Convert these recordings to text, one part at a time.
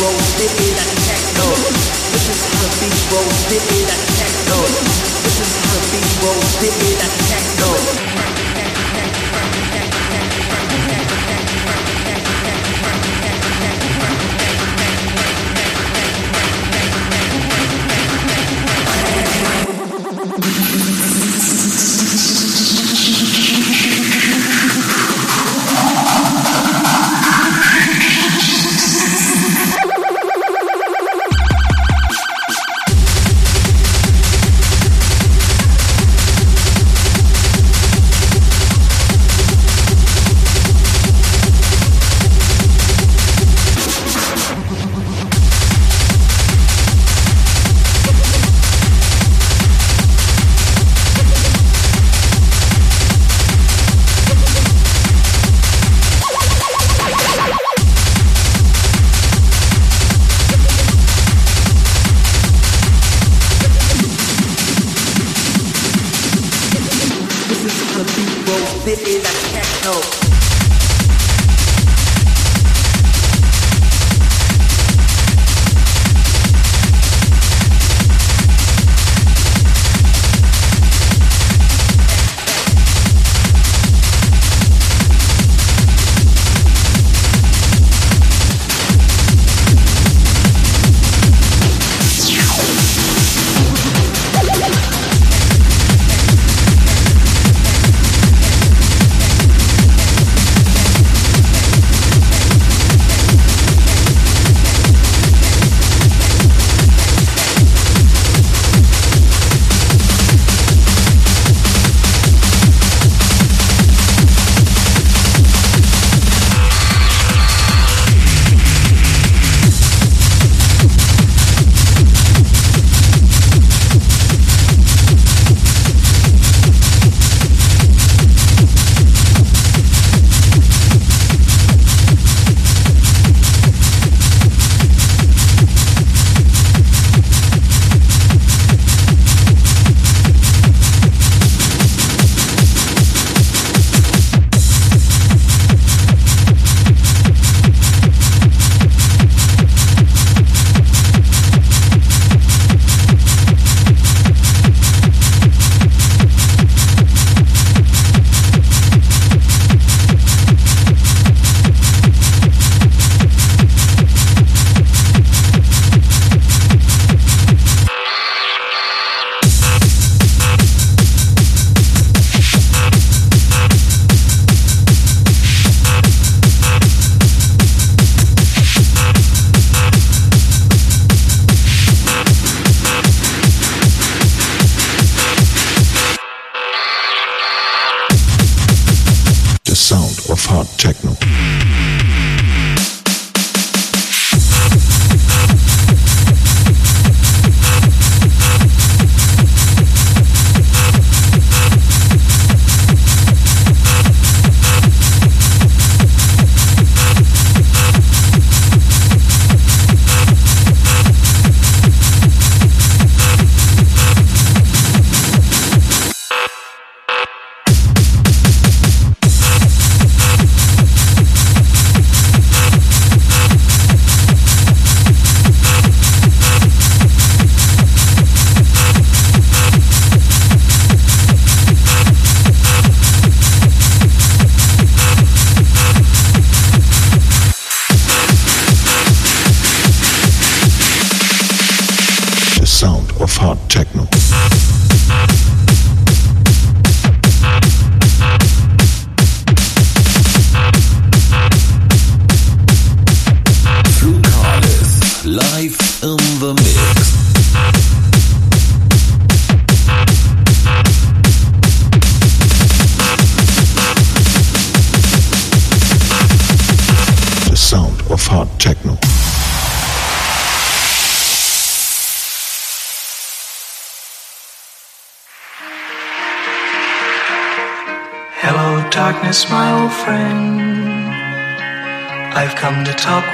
rolls, spit it like techno. This is how the beat rolls, spit it techno. This is how the beat rolls, techno.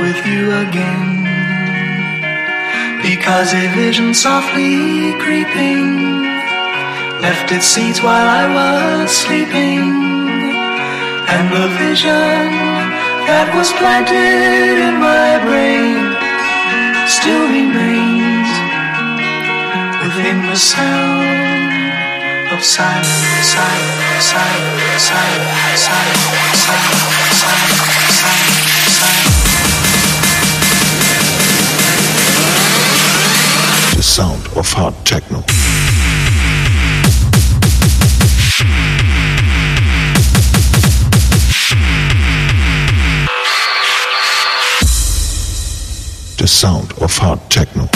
with you again. Because a vision softly creeping left its seeds while I was sleeping. And the vision that was planted in my brain still remains within the sound of silence, silence, silence, silence, silence, silence. silence. Sound of hard techno. The sound of hard techno.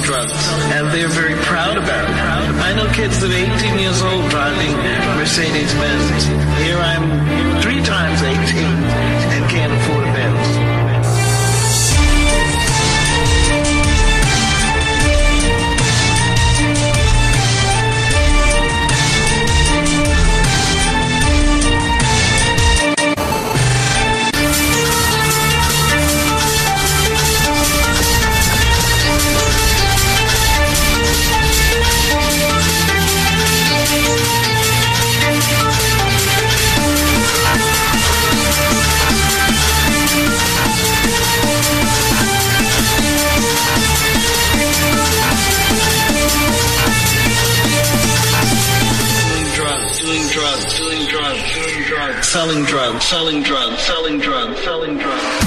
Drugs. And they're very proud about it. I know kids that are 18 years old driving Mercedes Benz. Here I'm selling drugs, selling drugs, selling drugs, selling drugs.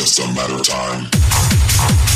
Just a matter of time.